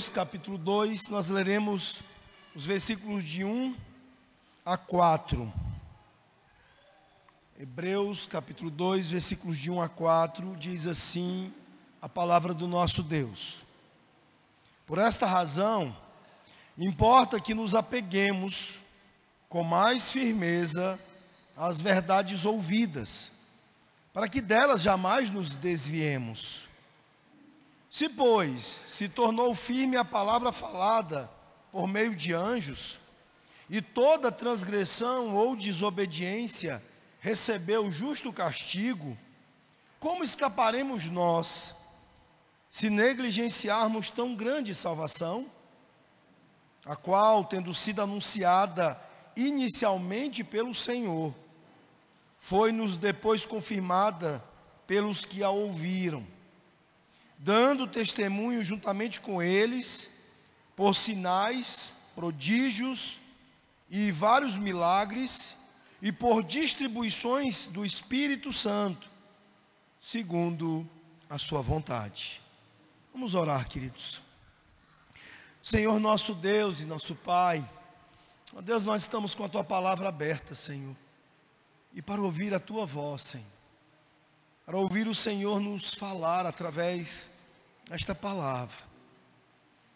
Hebreus capítulo 2, nós leremos os versículos de 1 a 4. Hebreus capítulo 2, versículos de 1 a 4, diz assim a palavra do nosso Deus. Por esta razão, importa que nos apeguemos com mais firmeza às verdades ouvidas, para que delas jamais nos desviemos. Se, pois, se tornou firme a palavra falada por meio de anjos, e toda transgressão ou desobediência recebeu justo castigo, como escaparemos nós se negligenciarmos tão grande salvação, a qual, tendo sido anunciada inicialmente pelo Senhor, foi-nos depois confirmada pelos que a ouviram, dando testemunho juntamente com eles, por sinais, prodígios e vários milagres, e por distribuições do Espírito Santo, segundo a sua vontade. Vamos orar, queridos. Senhor nosso Deus e nosso Pai, ó Deus, nós estamos com a tua palavra aberta, Senhor, e para ouvir a tua voz, Senhor, para ouvir o Senhor nos falar através desta palavra,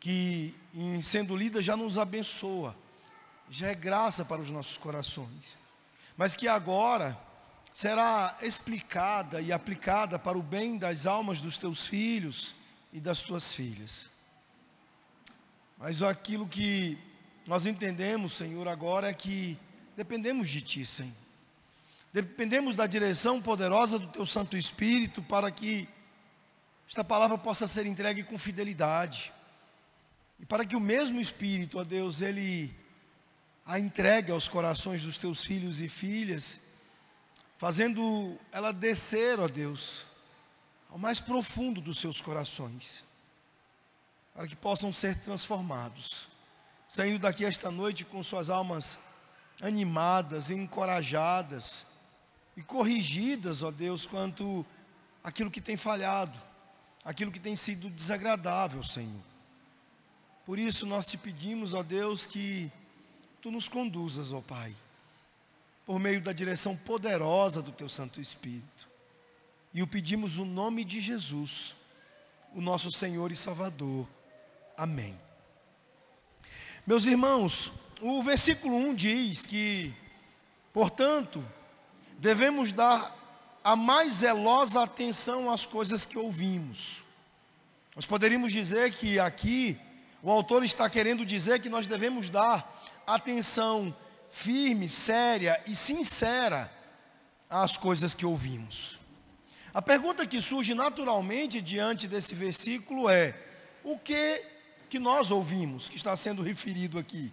que em sendo lida já nos abençoa, já é graça para os nossos corações mas que agora será explicada e aplicada para o bem das almas dos teus filhos e das tuas filhas. Mas aquilo que nós entendemos, Senhor, agora é que dependemos de Ti, Senhor. Dependemos da direção poderosa do Teu Santo Espírito para que esta palavra possa ser entregue com fidelidade. E para que o mesmo Espírito, ó Deus, ele a entregue aos corações dos teus filhos e filhas, fazendo ela descer, ó Deus, ao mais profundo dos seus corações, para que possam ser transformados, saindo daqui esta noite com suas almas animadas, encorajadas e corrigidas, ó Deus, quanto aquilo que tem falhado, aquilo que tem sido desagradável, Senhor. Por isso nós te pedimos, ó Deus, que tu nos conduzas, ó Pai, por meio da direção poderosa do teu Santo Espírito. E o pedimos no nome de Jesus, o nosso Senhor e Salvador. Amém. Meus irmãos, o versículo 1 diz que, portanto, devemos dar a mais zelosa atenção às coisas que ouvimos. Nós poderíamos dizer que aqui o autor está querendo dizer que nós devemos dar atenção firme, séria e sincera às coisas que ouvimos. A pergunta que surge naturalmente diante desse versículo é: o que que nós ouvimos, que está sendo referido aqui?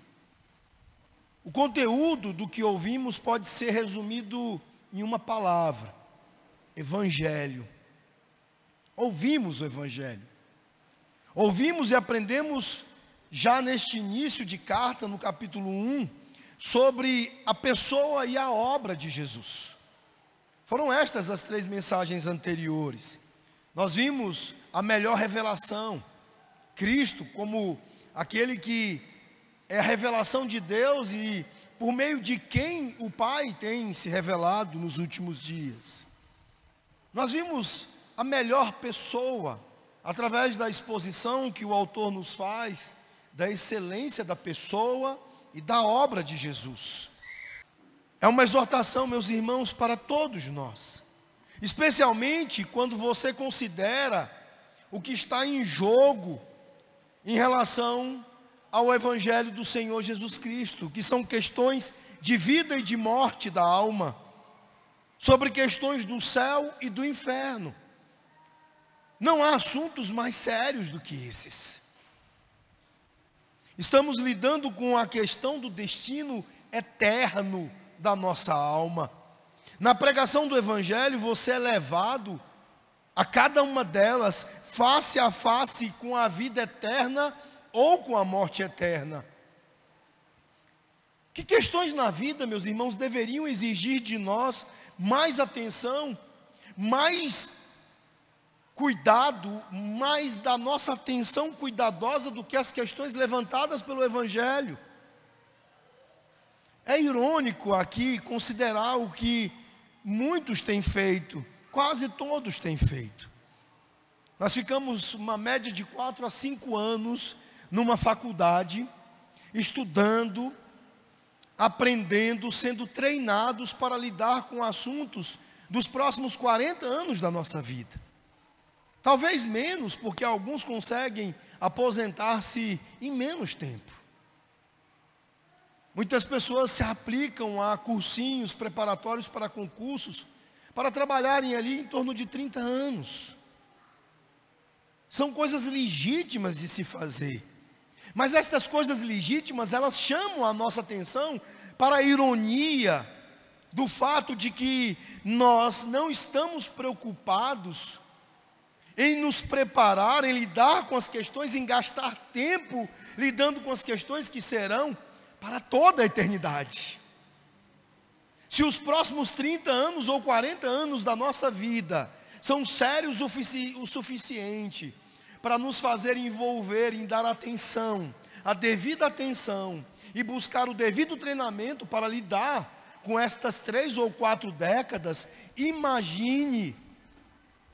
O conteúdo do que ouvimos pode ser resumido em uma palavra: Evangelho. Ouvimos o Evangelho. Ouvimos e aprendemos já neste início de carta, no capítulo 1, sobre a pessoa e a obra de Jesus. Foram estas as três mensagens anteriores. Nós vimos a melhor revelação, Cristo como aquele que é a revelação de Deus e por meio de quem o Pai tem se revelado nos últimos dias. Nós vimos a melhor pessoa através da exposição que o autor nos faz da excelência da pessoa e da obra de Jesus. É uma exortação, meus irmãos, para todos nós, especialmente quando você considera o que está em jogo em relação ao Evangelho do Senhor Jesus Cristo, que são questões de vida e de morte da alma, sobre questões do céu e do inferno. Não há assuntos mais sérios do que esses. Estamos lidando com a questão do destino eterno da nossa alma. Na pregação do Evangelho, você é levado a cada uma delas face a face com a vida eterna ou com a morte eterna. Que questões na vida, meus irmãos, deveriam exigir de nós mais atenção, mais cuidado mais da nossa atenção cuidadosa do que as questões levantadas pelo Evangelho. É irônico aqui considerar o que muitos têm feito, quase todos têm feito. Nós ficamos uma média de quatro a cinco anos numa faculdade, estudando, aprendendo, sendo treinados para lidar com assuntos dos próximos 40 anos da nossa vida. Talvez menos, porque alguns conseguem aposentar-se em menos tempo. Muitas pessoas se aplicam a cursinhos preparatórios para concursos para trabalharem ali em torno de 30 anos. São coisas legítimas de se fazer. Mas estas coisas legítimas, elas chamam a nossa atenção para a ironia do fato de que nós não estamos preocupados em nos preparar, em lidar com as questões, em gastar tempo lidando com as questões que serão para toda a eternidade. Se os próximos 30 anos ou 40 anos da nossa vida são sérios o suficiente para nos fazer envolver em dar atenção, a devida atenção e buscar o devido treinamento para lidar com estas três ou quatro décadas, imagine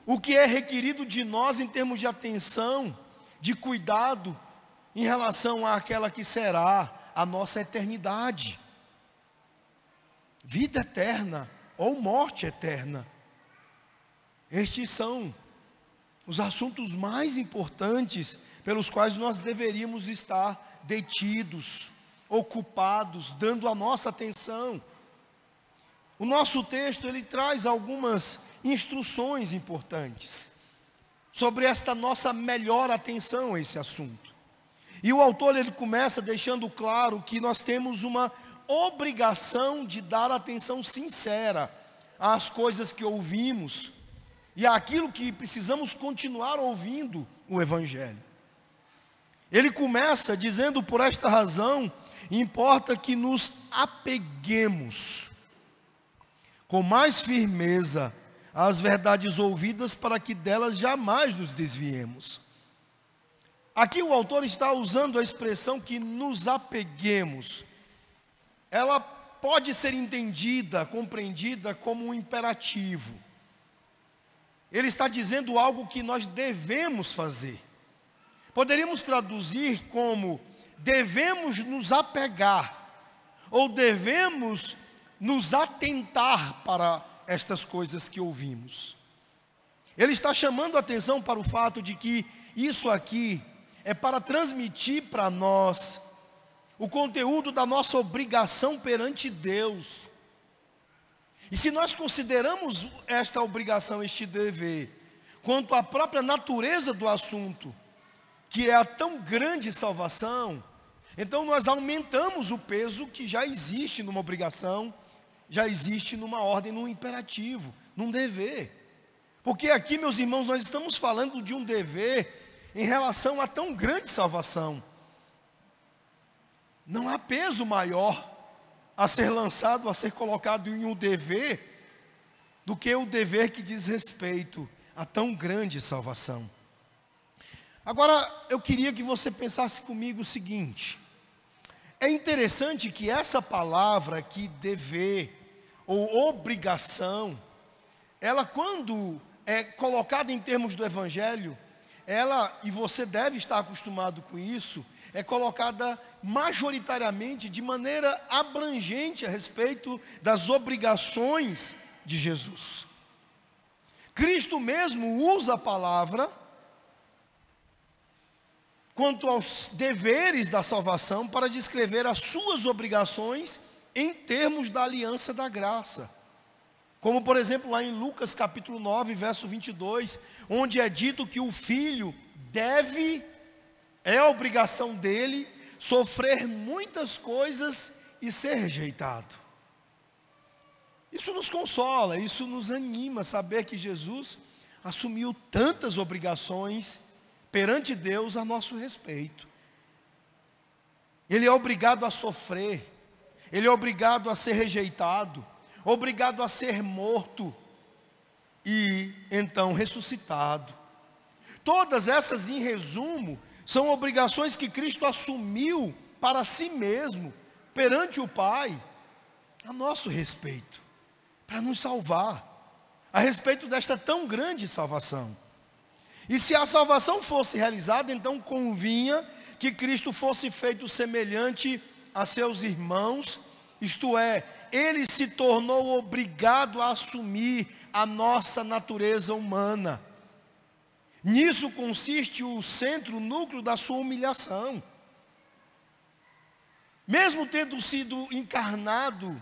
o que é requerido de nós em termos de atenção, de cuidado, em relação àquela que será a nossa eternidade. Vida eterna ou morte eterna. Estes são os assuntos mais importantes pelos quais nós deveríamos estar detidos, ocupados, dando a nossa atenção. O nosso texto ele traz algumas instruções importantes sobre esta nossa melhor atenção a esse assunto. E o autor ele começa deixando claro que nós temos uma obrigação de dar atenção sincera às coisas que ouvimos e àquilo que precisamos continuar ouvindo o evangelho. Ele começa dizendo por esta razão, importa que nos apeguemos com mais firmeza às verdades ouvidas para que delas jamais nos desviemos. Aqui o autor está usando a expressão que nos apeguemos. Ela pode ser entendida, compreendida como um imperativo. Ele está dizendo algo que nós devemos fazer. Poderíamos traduzir como devemos nos apegar ou devemos nos atentar para estas coisas que ouvimos. Ele está chamando a atenção para o fato de que isso aqui é para transmitir para nós o conteúdo da nossa obrigação perante Deus. E se nós consideramos esta obrigação, este dever, quanto à própria natureza do assunto, que é a tão grande salvação, então nós aumentamos o peso que já existe numa obrigação, já existe numa ordem, num imperativo, num dever. Porque aqui, meus irmãos, nós estamos falando de um dever em relação a tão grande salvação. Não há peso maior a ser lançado, a ser colocado em um dever, do que o dever que diz respeito a tão grande salvação. Agora, eu queria que você pensasse comigo o seguinte: é interessante que essa palavra aqui, dever ou obrigação, ela, quando é colocada em termos do Evangelho, ela, e você deve estar acostumado com isso, é colocada majoritariamente de maneira abrangente a respeito das obrigações de Jesus. Cristo mesmo usa a palavra quanto aos deveres da salvação para descrever as suas obrigações em termos da aliança da graça. Como, por exemplo, lá em Lucas capítulo 9, verso 22, onde é dito que o filho deve, é obrigação dele, sofrer muitas coisas e ser rejeitado. Isso nos consola, isso nos anima saber que Jesus assumiu tantas obrigações perante Deus a nosso respeito. Ele é obrigado a sofrer, ele é obrigado a ser rejeitado, obrigado a ser morto e então ressuscitado. Todas essas, em resumo, são obrigações que Cristo assumiu para si mesmo, perante o Pai, a nosso respeito, para nos salvar, a respeito desta tão grande salvação. E se a salvação fosse realizada, então convinha que Cristo fosse feito semelhante a seus irmãos, isto é, ele se tornou obrigado a assumir a nossa natureza humana. Nisso consiste o centro, o núcleo da sua humilhação. Mesmo tendo sido encarnado,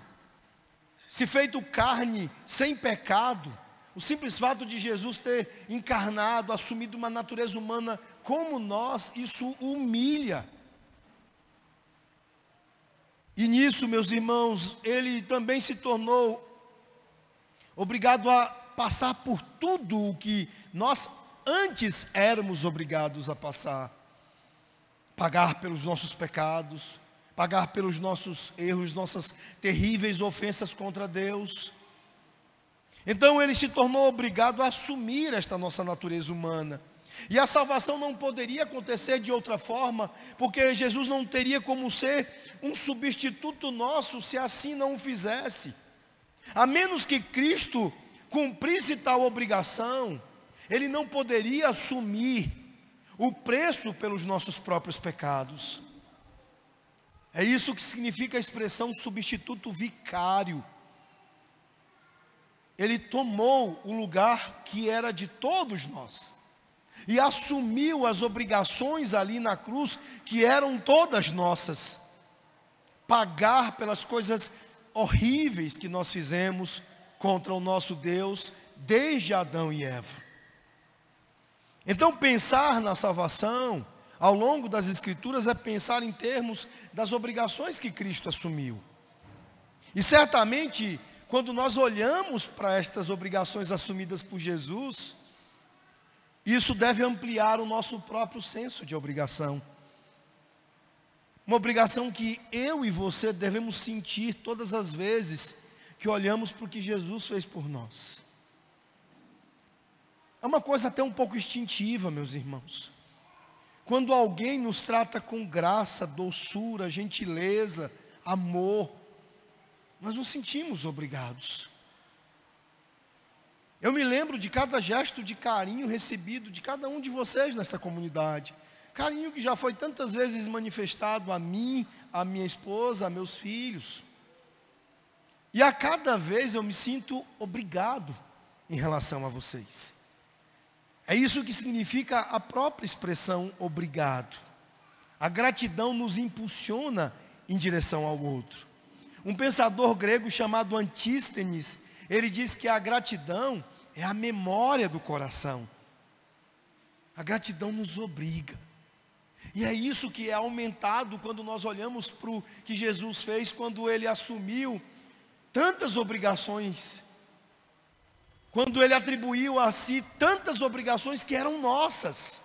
se feito carne sem pecado, o simples fato de Jesus ter encarnado, assumido uma natureza humana como nós, isso humilha. E nisso, meus irmãos, ele também se tornou obrigado a passar por tudo o que nós antes éramos obrigados a passar. Pagar pelos nossos pecados, pagar pelos nossos erros, nossas terríveis ofensas contra Deus. Então ele se tornou obrigado a assumir esta nossa natureza humana. E a salvação não poderia acontecer de outra forma, porque Jesus não teria como ser um substituto nosso se assim não o fizesse. A menos que Cristo cumprisse tal obrigação, ele não poderia assumir o preço pelos nossos próprios pecados. É isso que significa a expressão substituto vicário. Ele tomou o lugar que era de todos nós e assumiu as obrigações ali na cruz que eram todas nossas. Pagar pelas coisas horríveis que nós fizemos contra o nosso Deus desde Adão e Eva. Então, pensar na salvação ao longo das Escrituras é pensar em termos das obrigações que Cristo assumiu. E certamente, quando nós olhamos para estas obrigações assumidas por Jesus, isso deve ampliar o nosso próprio senso de obrigação. Uma obrigação que eu e você devemos sentir todas as vezes que olhamos para o que Jesus fez por nós. É uma coisa até um pouco instintiva, meus irmãos. Quando alguém nos trata com graça, doçura, gentileza, amor, nós nos sentimos obrigados. Eu me lembro de cada gesto de carinho recebido de cada um de vocês nesta comunidade. Carinho que já foi tantas vezes manifestado a mim, a minha esposa, a meus filhos. E a cada vez eu me sinto obrigado em relação a vocês. É isso que significa a própria expressão obrigado. A gratidão nos impulsiona em direção ao outro. Um pensador grego chamado Antístenes, ele diz que a gratidão é a memória do coração. A gratidão nos obriga. E é isso que é aumentado quando nós olhamos para o que Jesus fez quando ele assumiu tantas obrigações quando ele atribuiu a si tantas obrigações que eram nossas.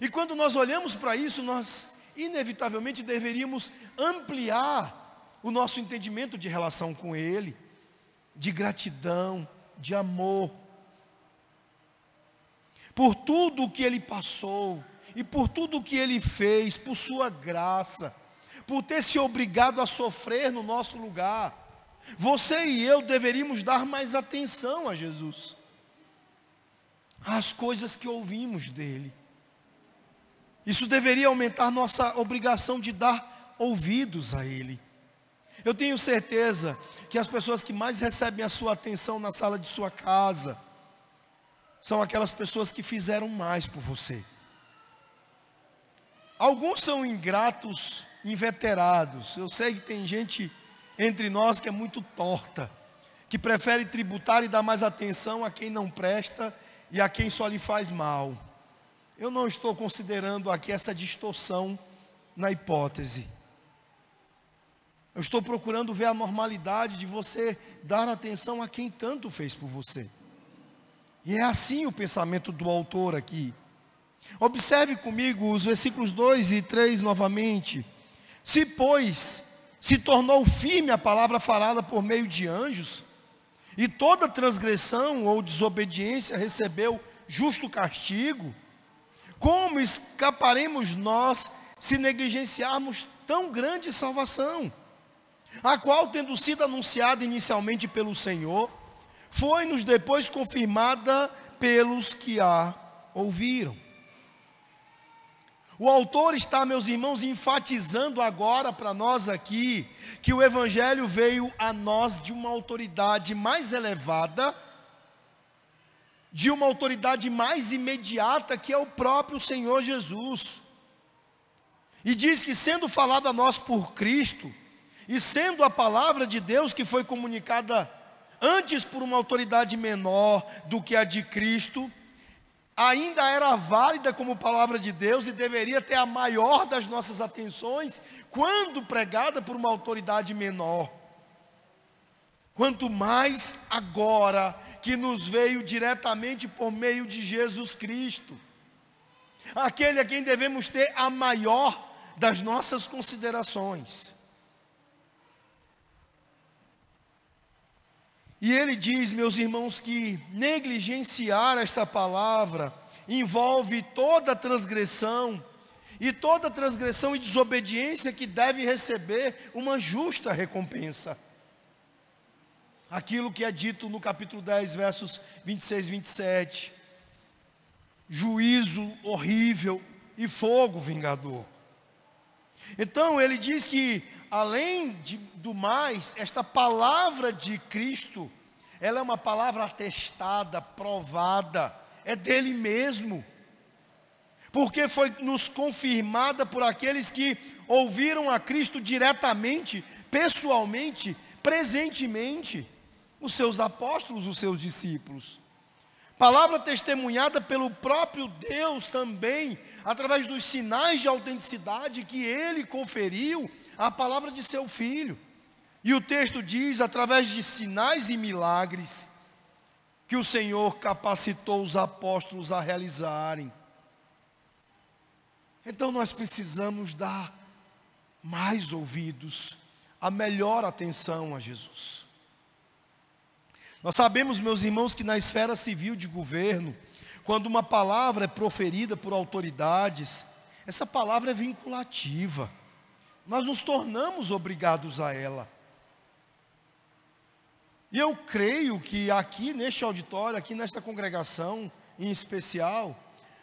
E quando nós olhamos para isso, nós inevitavelmente deveríamos ampliar o nosso entendimento de relação com ele, de gratidão, de amor. Por tudo o que ele passou e por tudo o que ele fez, por sua graça, por ter se obrigado a sofrer no nosso lugar você e eu deveríamos dar mais atenção a Jesus, às coisas que ouvimos dele. Isso deveria aumentar nossa obrigação de dar ouvidos a ele. Eu tenho certeza que as pessoas que mais recebem a sua atenção na sala de sua casa são aquelas pessoas que fizeram mais por você. Alguns são ingratos, inveterados. Eu sei que tem gente entre nós que é muito torta, que prefere tributar e dar mais atenção a quem não presta e a quem só lhe faz mal. Eu não estou considerando aqui essa distorção na hipótese. Eu estou procurando ver a normalidade de você dar atenção a quem tanto fez por você. E é assim o pensamento do autor aqui. Observe comigo os versículos 2 e 3 novamente. Se, pois, se tornou firme a palavra falada por meio de anjos, e toda transgressão ou desobediência recebeu justo castigo, Como escaparemos nós se negligenciarmos tão grande salvação? A qual, tendo sido anunciada inicialmente pelo Senhor, foi-nos depois confirmada pelos que a ouviram. O autor está, meus irmãos, enfatizando agora para nós aqui que o Evangelho veio a nós de uma autoridade mais elevada, de uma autoridade mais imediata, que é o próprio Senhor Jesus. E diz que, sendo falado a nós por Cristo, e sendo a palavra de Deus que foi comunicada antes por uma autoridade menor do que a de Cristo, ainda era válida como palavra de Deus e deveria ter a maior das nossas atenções quando pregada por uma autoridade menor. Quanto mais agora que nos veio diretamente por meio de Jesus Cristo, aquele a quem devemos ter a maior das nossas considerações. E ele diz, meus irmãos, que negligenciar esta palavra envolve toda transgressão, e toda transgressão e desobediência que deve receber uma justa recompensa. Aquilo que é dito no capítulo 10, versos 26 e 27. Juízo horrível e fogo vingador. Então ele diz que, além de, do mais, esta palavra de Cristo, ela é uma palavra atestada, provada, é dele mesmo, porque foi nos confirmada por aqueles que ouviram a Cristo diretamente, pessoalmente, presentemente, os seus apóstolos, os seus discípulos. Palavra testemunhada pelo próprio Deus também, através dos sinais de autenticidade que ele conferiu à palavra de seu filho. E o texto diz, através de sinais e milagres, que o Senhor capacitou os apóstolos a realizarem. Então nós precisamos dar mais ouvidos, a melhor atenção a Jesus. Nós sabemos, meus irmãos, que na esfera civil de governo, quando uma palavra é proferida por autoridades, essa palavra é vinculativa. Nós nos tornamos obrigados a ela. E eu creio que aqui neste auditório, aqui nesta congregação em especial,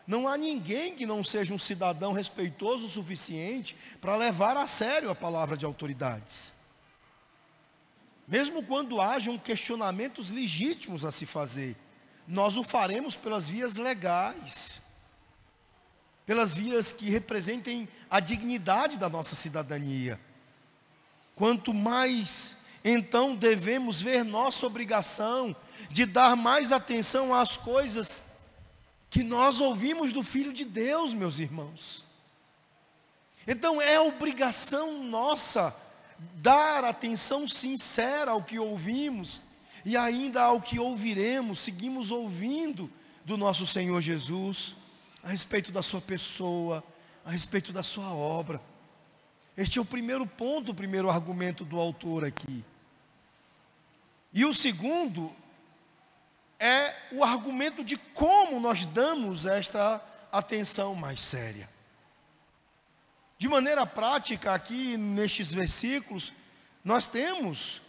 não há ninguém que não seja um cidadão respeitoso o suficiente para levar a sério a palavra de autoridades mesmo quando hajam questionamentos legítimos a se fazer, nós o faremos pelas vias legais, pelas vias que representem a dignidade da nossa cidadania. Quanto mais, então, devemos ver nossa obrigação de dar mais atenção às coisas que nós ouvimos do Filho de Deus, meus irmãos. Então é obrigação nossa dar atenção sincera ao que ouvimos e ainda ao que ouviremos, seguimos ouvindo do nosso Senhor Jesus, a respeito da Sua pessoa, a respeito da Sua obra. Este é o primeiro ponto, o primeiro argumento do autor aqui. E o segundo é o argumento de como nós damos esta atenção mais séria. De maneira prática, aqui nestes versículos, nós temos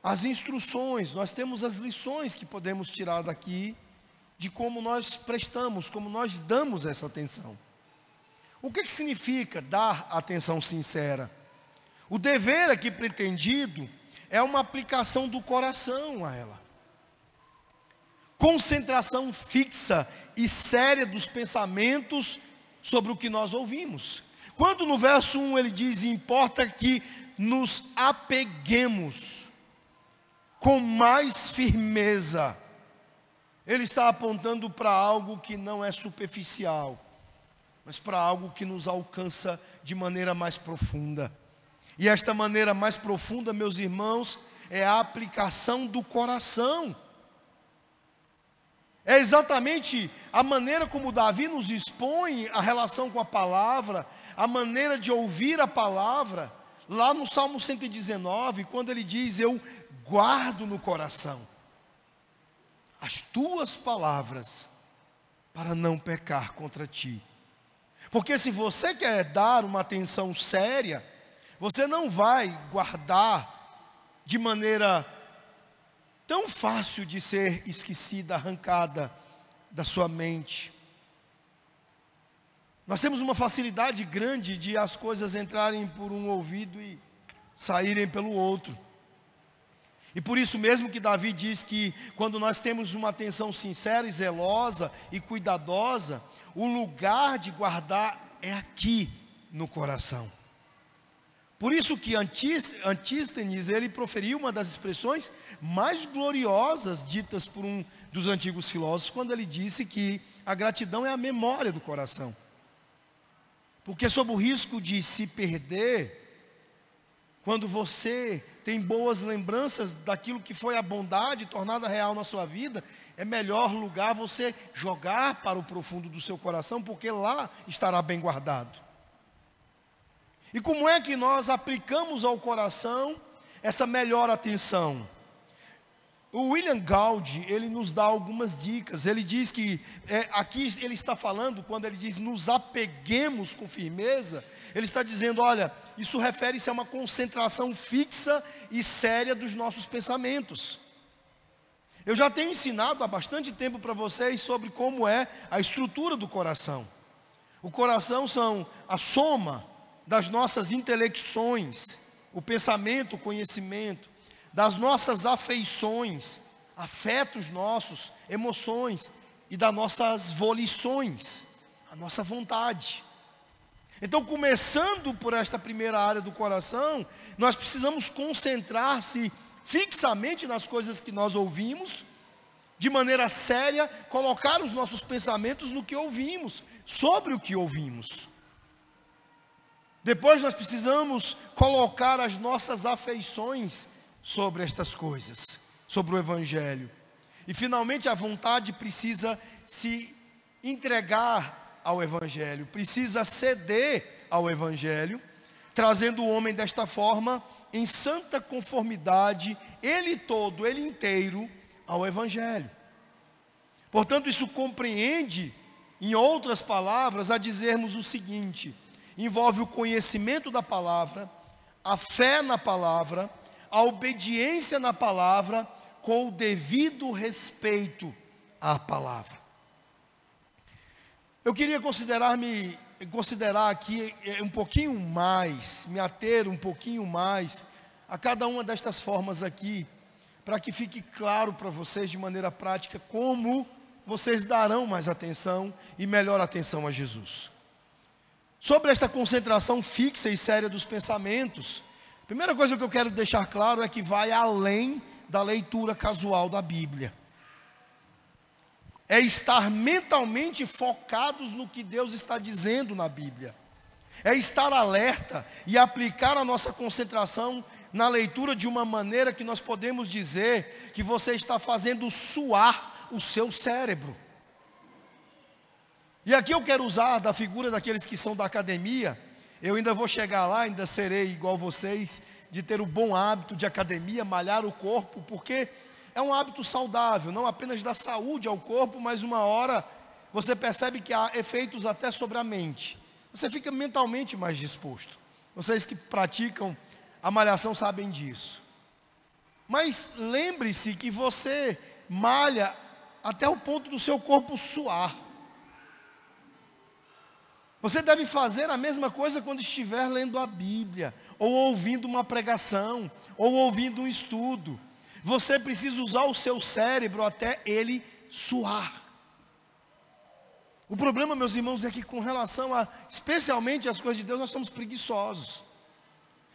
as instruções, nós temos as lições que podemos tirar daqui de como nós prestamos, como nós damos essa atenção. O que, que significa dar atenção sincera? O dever aqui pretendido é uma aplicação do coração a ela. Concentração fixa e séria dos pensamentos sobre o que nós ouvimos. Quando no verso 1 ele diz: importa que nos apeguemos com mais firmeza, ele está apontando para algo que não é superficial, mas para algo que nos alcança de maneira mais profunda. E esta maneira mais profunda, meus irmãos, é a aplicação do coração. É exatamente a maneira como Davi nos expõe a relação com a palavra, a maneira de ouvir a palavra, lá no Salmo 119, quando ele diz: Eu guardo no coração as tuas palavras para não pecar contra ti. Porque se você quer dar uma atenção séria, você não vai guardar de maneira tão fácil de ser esquecida, arrancada da sua mente. Nós temos uma facilidade grande de as coisas entrarem por um ouvido e saírem pelo outro. E por isso mesmo que Davi diz que quando nós temos uma atenção sincera e zelosa e cuidadosa, o lugar de guardar é aqui no coração. Por isso que Antístenes, ele proferiu uma das expressões mais gloriosas ditas por um dos antigos filósofos, quando ele disse que a gratidão é a memória do coração. Porque sob o risco de se perder, quando você tem boas lembranças daquilo que foi a bondade tornada real na sua vida, é melhor lugar você jogar para o profundo do seu coração, porque lá estará bem guardado. E como é que nós aplicamos ao coração essa melhor atenção? O William Gaudi, ele nos dá algumas dicas. Ele diz que, é, aqui ele está falando, quando ele diz nos apeguemos com firmeza, ele está dizendo: olha, isso refere-se a uma concentração fixa e séria dos nossos pensamentos. Eu já tenho ensinado há bastante tempo para vocês sobre como é a estrutura do coração. O coração são a soma das nossas intelecções, o pensamento, o conhecimento das nossas afeições, afetos nossos, emoções e das nossas volições, a nossa vontade. Então, começando por esta primeira área do coração, nós precisamos concentrar-se fixamente nas coisas que nós ouvimos, de maneira séria, colocar os nossos pensamentos no que ouvimos, sobre o que ouvimos. Depois nós precisamos colocar as nossas afeições sobre estas coisas, sobre o Evangelho. E finalmente a vontade precisa se entregar ao Evangelho, precisa ceder ao Evangelho, trazendo o homem desta forma em santa conformidade, ele todo, ele inteiro, ao Evangelho. Portanto, isso compreende, em outras palavras, a dizermos o seguinte: envolve o conhecimento da palavra, a fé na palavra, a obediência na palavra com o devido respeito à palavra. Eu queria considerar-me considerar aqui é, um pouquinho mais, me ater um pouquinho mais a cada uma destas formas aqui, para que fique claro para vocês de maneira prática como vocês darão mais atenção e melhor atenção a Jesus. Sobre esta concentração fixa e séria dos pensamentos, Primeira coisa que eu quero deixar claro é que vai além da leitura casual da Bíblia. É estar mentalmente focados no que Deus está dizendo na Bíblia. É estar alerta e aplicar a nossa concentração na leitura de uma maneira que nós podemos dizer que você está fazendo suar o seu cérebro. E aqui eu quero usar da figura daqueles que são da academia eu ainda vou chegar lá, ainda serei igual vocês, de ter o bom hábito de academia, malhar o corpo, porque é um hábito saudável, não apenas dá saúde ao corpo, mas uma hora você percebe que há efeitos até sobre a mente. Você fica mentalmente mais disposto. Vocês que praticam a malhação sabem disso. Mas lembre-se que você malha até o ponto do seu corpo suar. Você deve fazer a mesma coisa quando estiver lendo a Bíblia, ou ouvindo uma pregação, ou ouvindo um estudo. Você precisa usar o seu cérebro até ele suar. O problema, meus irmãos, é que com relação a, especialmente as coisas de Deus, nós somos preguiçosos.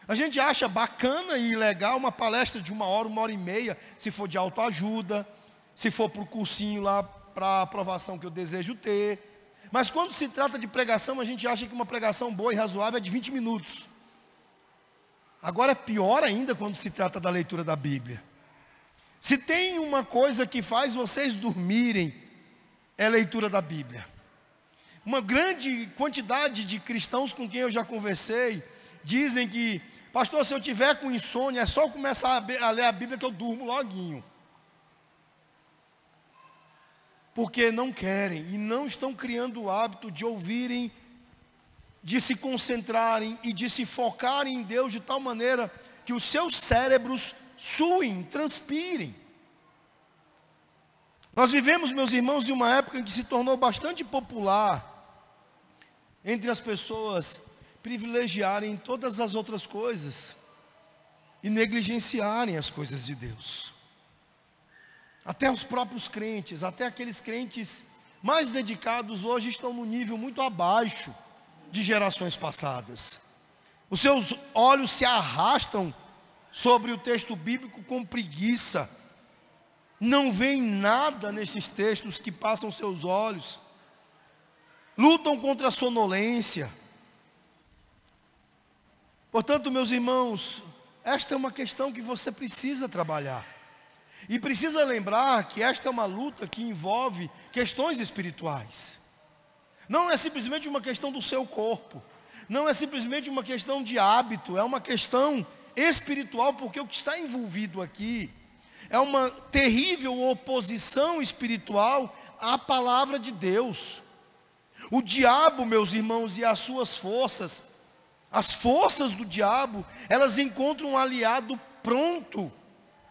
A gente acha bacana e legal uma palestra de uma hora, uma hora e meia, se for de autoajuda, se for para o cursinho lá para a aprovação que eu desejo ter. Mas quando se trata de pregação, a gente acha que uma pregação boa e razoável é de 20 minutos. Agora é pior ainda quando se trata da leitura da Bíblia. Se tem uma coisa que faz vocês dormirem, é a leitura da Bíblia. Uma grande quantidade de cristãos com quem eu já conversei dizem que, pastor, se eu tiver com insônia, é só começar a ler a Bíblia que eu durmo loguinho. Porque não querem e não estão criando o hábito de ouvirem, de se concentrarem e de se focarem em Deus de tal maneira que os seus cérebros suem, transpirem. Nós vivemos, meus irmãos, em uma época em que se tornou bastante popular entre as pessoas privilegiarem todas as outras coisas e negligenciarem as coisas de Deus. Até os próprios crentes, até aqueles crentes mais dedicados hoje estão no nível muito abaixo de gerações passadas. Os seus olhos se arrastam sobre o texto bíblico com preguiça. Não veem nada nesses textos que passam seus olhos. Lutam contra a sonolência. Portanto, meus irmãos, esta é uma questão que você precisa trabalhar. E precisa lembrar que esta é uma luta que envolve questões espirituais. Não é simplesmente uma questão do seu corpo, não é simplesmente uma questão de hábito, é uma questão espiritual, porque o que está envolvido aqui é uma terrível oposição espiritual à palavra de Deus. O diabo, meus irmãos, e as suas forças, as forças do diabo, elas encontram um aliado pronto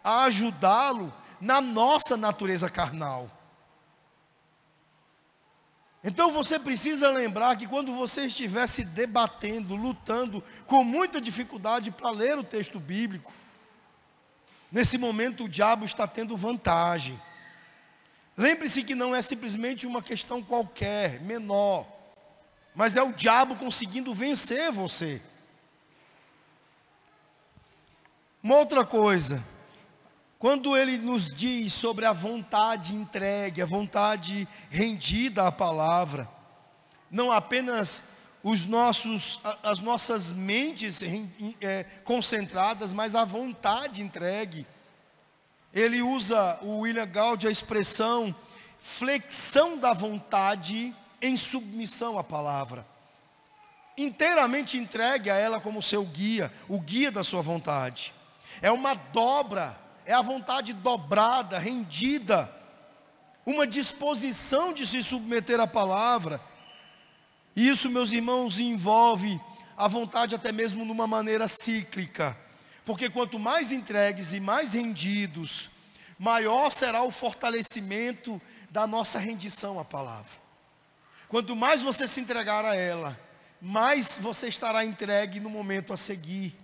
a ajudá-lo na nossa natureza carnal. Então você precisa lembrar que quando você estiver se debatendo, lutando com muita dificuldade para ler o texto bíblico, nesse momento o diabo está tendo vantagem. Lembre-se que não é simplesmente uma questão qualquer, menor, mas é o diabo conseguindo vencer você. Uma outra coisa, quando ele nos diz sobre a vontade entregue, a vontade rendida à palavra, não apenas os nossos, as nossas mentes é, concentradas, mas a vontade entregue. Ele usa o William Gaudi a expressão flexão da vontade em submissão à palavra. Inteiramente entregue a ela como seu guia, o guia da sua vontade. É uma dobra é a vontade dobrada, rendida, uma disposição de se submeter à palavra. Isso, meus irmãos, envolve a vontade até mesmo numa maneira cíclica, porque quanto mais entregues e mais rendidos, maior será o fortalecimento da nossa rendição à palavra. Quanto mais você se entregar a ela, mais você estará entregue no momento a seguir.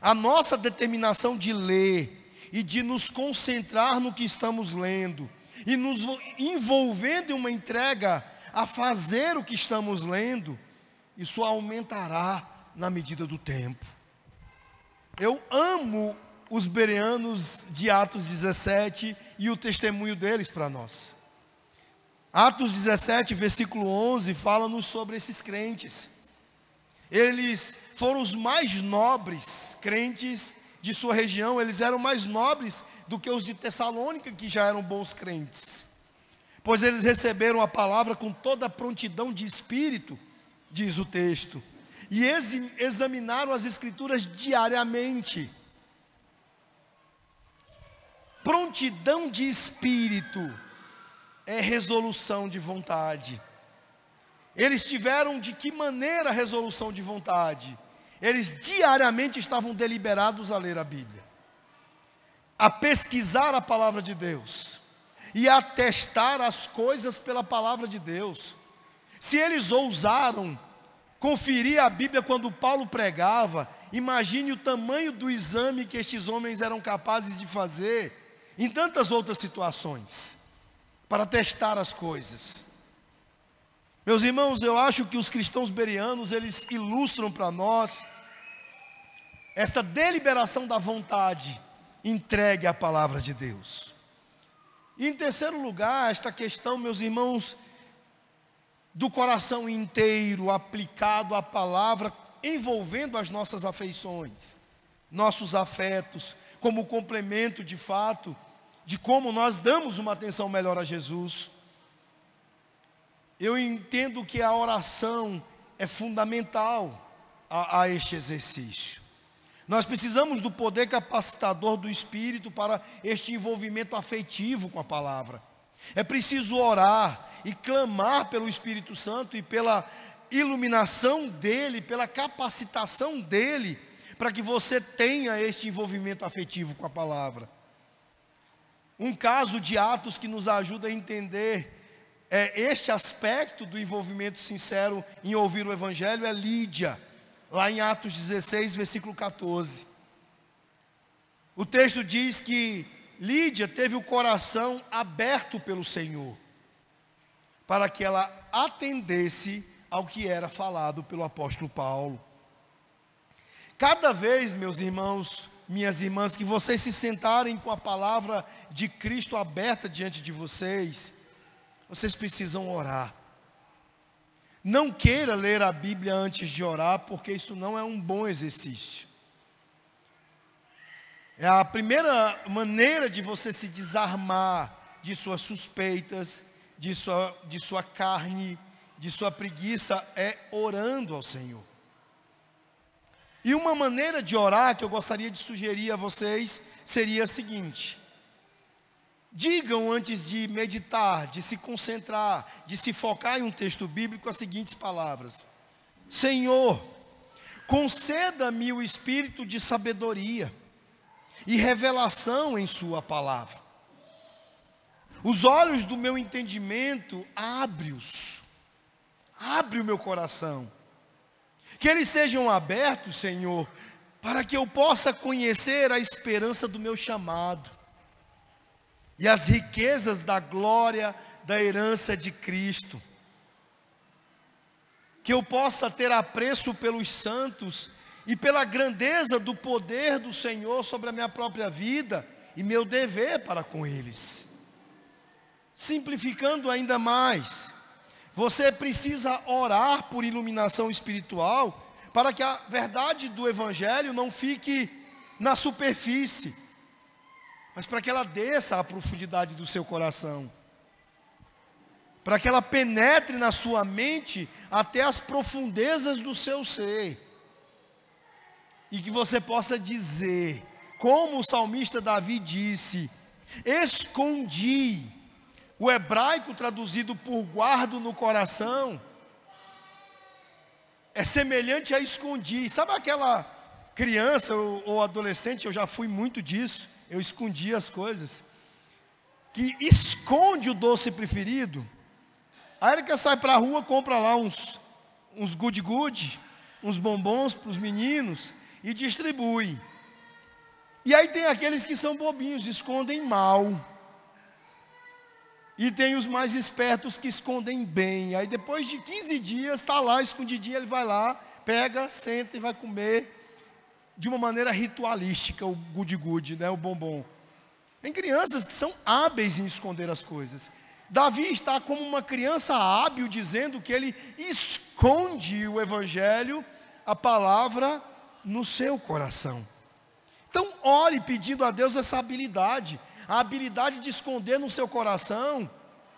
A nossa determinação de ler, e de nos concentrar no que estamos lendo e nos envolvendo em uma entrega a fazer o que estamos lendo, isso aumentará na medida do tempo. Eu amo os bereanos de Atos 17 e o testemunho deles para nós. Atos 17, versículo 11, fala-nos sobre esses crentes. Eles foram os mais nobres crentes de sua região, eles eram mais nobres do que os de Tessalônica, que já eram bons crentes. Pois eles receberam a palavra com toda a prontidão de espírito, diz o texto, e examinaram as escrituras diariamente. Prontidão de espírito é resolução de vontade. Eles tiveram de que maneira resolução de vontade? Eles diariamente estavam deliberados a ler a Bíblia, a pesquisar a palavra de Deus e a testar as coisas pela palavra de Deus. Se eles ousaram conferir a Bíblia quando Paulo pregava, imagine o tamanho do exame que estes homens eram capazes de fazer em tantas outras situações para testar as coisas. Meus irmãos, eu acho que os cristãos berianos, eles ilustram para nós esta deliberação da vontade entregue à palavra de Deus. E em terceiro lugar, esta questão, meus irmãos, do coração inteiro aplicado à palavra, envolvendo as nossas afeições, nossos afetos, como complemento de fato de como nós damos uma atenção melhor a Jesus. Eu entendo que a oração é fundamental a, a este exercício. Nós precisamos do poder capacitador do Espírito para este envolvimento afetivo com a palavra. É preciso orar e clamar pelo Espírito Santo e pela iluminação dele, pela capacitação dele, para que você tenha este envolvimento afetivo com a palavra. Um caso de Atos que nos ajuda a entender é, este aspecto do envolvimento sincero em ouvir o Evangelho é Lídia, lá em Atos 16, versículo 14. O texto diz que Lídia teve o coração aberto pelo Senhor, para que ela atendesse ao que era falado pelo apóstolo Paulo. Cada vez, meus irmãos, minhas irmãs, que vocês se sentarem com a palavra de Cristo aberta diante de vocês, vocês precisam orar. Não queira ler a Bíblia antes de orar, porque isso não é um bom exercício. É a primeira maneira de você se desarmar de suas suspeitas, de sua, de sua carne, de sua preguiça, é orando ao Senhor. E uma maneira de orar que eu gostaria de sugerir a vocês seria a seguinte: digam antes de meditar, de se concentrar, de se focar em um texto bíblico as seguintes palavras: Senhor, conceda-me o espírito de sabedoria e revelação em Sua palavra. Os olhos do meu entendimento, abre-os, abre o meu coração. Que eles sejam abertos, Senhor, para que eu possa conhecer a esperança do meu chamado e as riquezas da glória da herança de Cristo. Que eu possa ter apreço pelos santos e pela grandeza do poder do Senhor sobre a minha própria vida e meu dever para com eles. Simplificando ainda mais, você precisa orar por iluminação espiritual para que a verdade do Evangelho não fique na superfície, mas para que ela desça à profundidade do seu coração, para que ela penetre na sua mente até as profundezas do seu ser, e que você possa dizer, como o salmista Davi disse: Escondi. O hebraico traduzido por guardo no coração é semelhante a escondi. Sabe aquela criança ou, ou adolescente, eu já fui muito disso, eu escondi as coisas. Que esconde o doce preferido. A Erika sai para a rua, compra lá uns, uns good-good, uns bombons para os meninos e distribui. E aí tem aqueles que são bobinhos, escondem mal. E tem os mais espertos que escondem bem. Aí depois de 15 dias, está lá escondidinho, ele vai lá, pega, senta e vai comer de uma maneira ritualística o good-good, né, o bombom. Tem crianças que são hábeis em esconder as coisas. Davi está como uma criança hábil, dizendo que ele esconde o evangelho, a palavra, no seu coração. Então, ore pedindo a Deus essa habilidade a habilidade de esconder no seu coração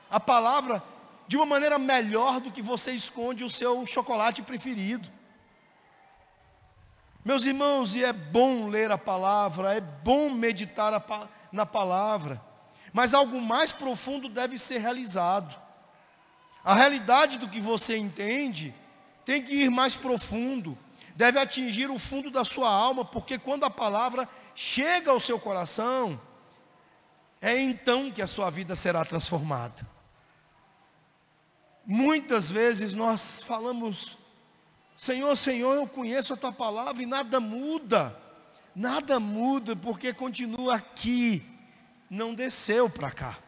a palavra de uma maneira melhor do que você esconde o seu chocolate preferido. Meus irmãos, e é bom ler a palavra, é bom meditar na palavra, mas algo mais profundo deve ser realizado. A realidade do que você entende tem que ir mais profundo, deve atingir o fundo da sua alma, porque quando a palavra chega ao seu coração, é então que a sua vida será transformada. Muitas vezes nós falamos, Senhor, Senhor, eu conheço a tua palavra e nada muda, nada muda, porque continua aqui, não desceu para cá.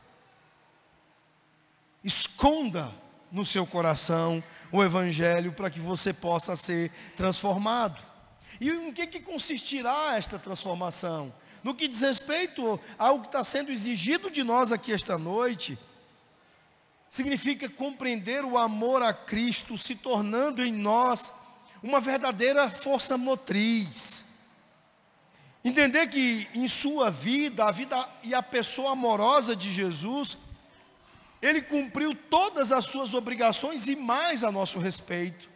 Esconda no seu coração o Evangelho para que você possa ser transformado. E em que, que consistirá esta transformação? No que diz respeito ao que está sendo exigido de nós aqui esta noite, significa compreender o amor a Cristo se tornando em nós uma verdadeira força motriz. Entender que em sua vida, a vida e a pessoa amorosa de Jesus, ele cumpriu todas as suas obrigações e mais a nosso respeito.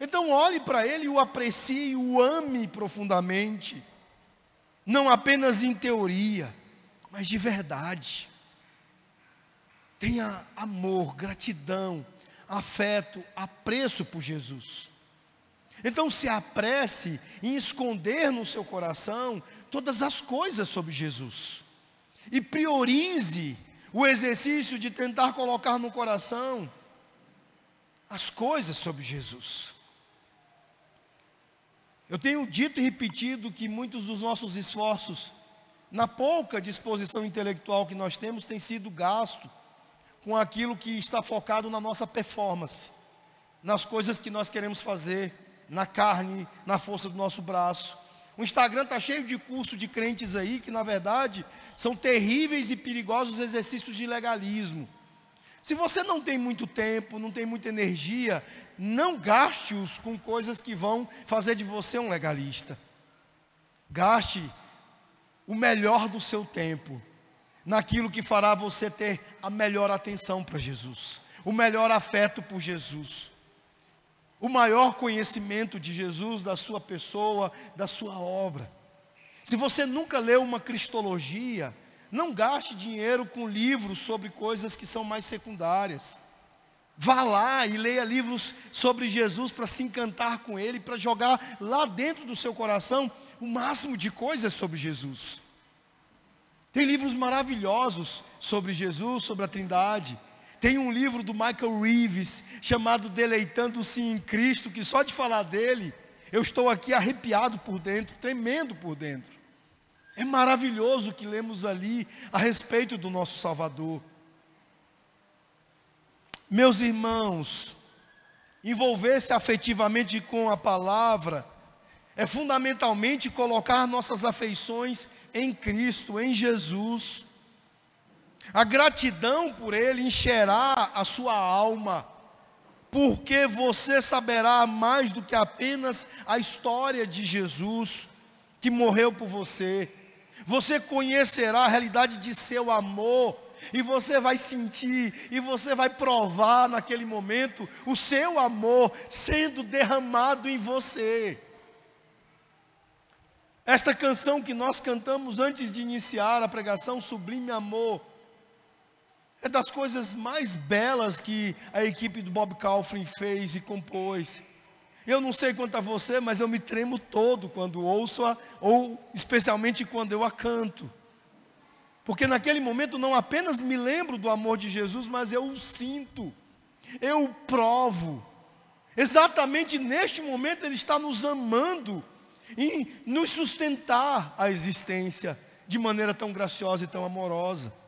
Então olhe para ele, o aprecie, o ame profundamente não apenas em teoria, mas de verdade. tenha amor, gratidão, afeto, apreço por Jesus. Então se apresse em esconder no seu coração todas as coisas sobre Jesus. E priorize o exercício de tentar colocar no coração as coisas sobre Jesus. Eu tenho dito e repetido que muitos dos nossos esforços, na pouca disposição intelectual que nós temos, tem sido gasto com aquilo que está focado na nossa performance, nas coisas que nós queremos fazer, na carne, na força do nosso braço. O Instagram está cheio de curso de crentes aí que, na verdade, são terríveis e perigosos exercícios de legalismo. Se você não tem muito tempo, não tem muita energia, não gaste-os com coisas que vão fazer de você um legalista. Gaste o melhor do seu tempo naquilo que fará você ter a melhor atenção para Jesus, o melhor afeto por Jesus, o maior conhecimento de Jesus, da sua pessoa, da sua obra. Se você nunca leu uma cristologia, não gaste dinheiro com livros sobre coisas que são mais secundárias. Vá lá e leia livros sobre Jesus para se encantar com Ele, para jogar lá dentro do seu coração o máximo de coisas sobre Jesus. Tem livros maravilhosos sobre Jesus, sobre a Trindade. Tem um livro do Michael Reeves chamado Deleitando-se em Cristo, que só de falar dele, eu estou aqui arrepiado por dentro, tremendo por dentro. É maravilhoso o que lemos ali a respeito do nosso Salvador. Meus irmãos, envolver-se afetivamente com a palavra é fundamentalmente colocar nossas afeições em Cristo, em Jesus. A gratidão por Ele encherá a sua alma, porque você saberá mais do que apenas a história de Jesus que morreu por você você conhecerá a realidade de seu amor, e você vai sentir, e você vai provar naquele momento o seu amor sendo derramado em você. Esta canção que nós cantamos antes de iniciar a pregação, Sublime Amor, é das coisas mais belas que a equipe do Bob Kaufman fez e compôs. Eu não sei quanto a você, mas eu me tremo todo quando ouço-a, ou especialmente quando eu a canto. Porque naquele momento não apenas me lembro do amor de Jesus, mas eu o sinto, eu o provo. Exatamente neste momento Ele está nos amando e nos sustentar a existência de maneira tão graciosa e tão amorosa.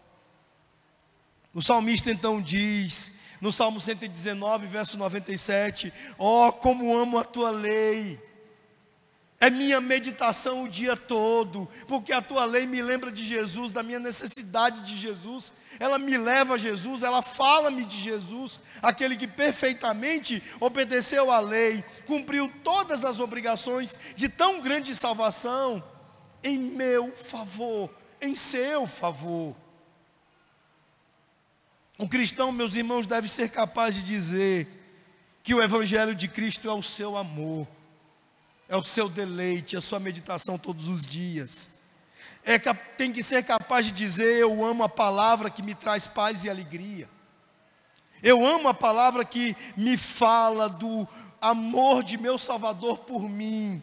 O salmista então diz: no Salmo 119, verso 97, ó, oh, como amo a tua lei. É minha meditação o dia todo, porque a tua lei me lembra de Jesus, da minha necessidade de Jesus. Ela me leva a Jesus, ela fala-me de Jesus, aquele que perfeitamente obedeceu à lei, cumpriu todas as obrigações de tão grande salvação em meu favor, em seu favor. Um cristão, meus irmãos, deve ser capaz de dizer que o Evangelho de Cristo é o seu amor, é o seu deleite, é a sua meditação todos os dias. É, tem que ser capaz de dizer: Eu amo a palavra que me traz paz e alegria. Eu amo a palavra que me fala do amor de meu Salvador por mim.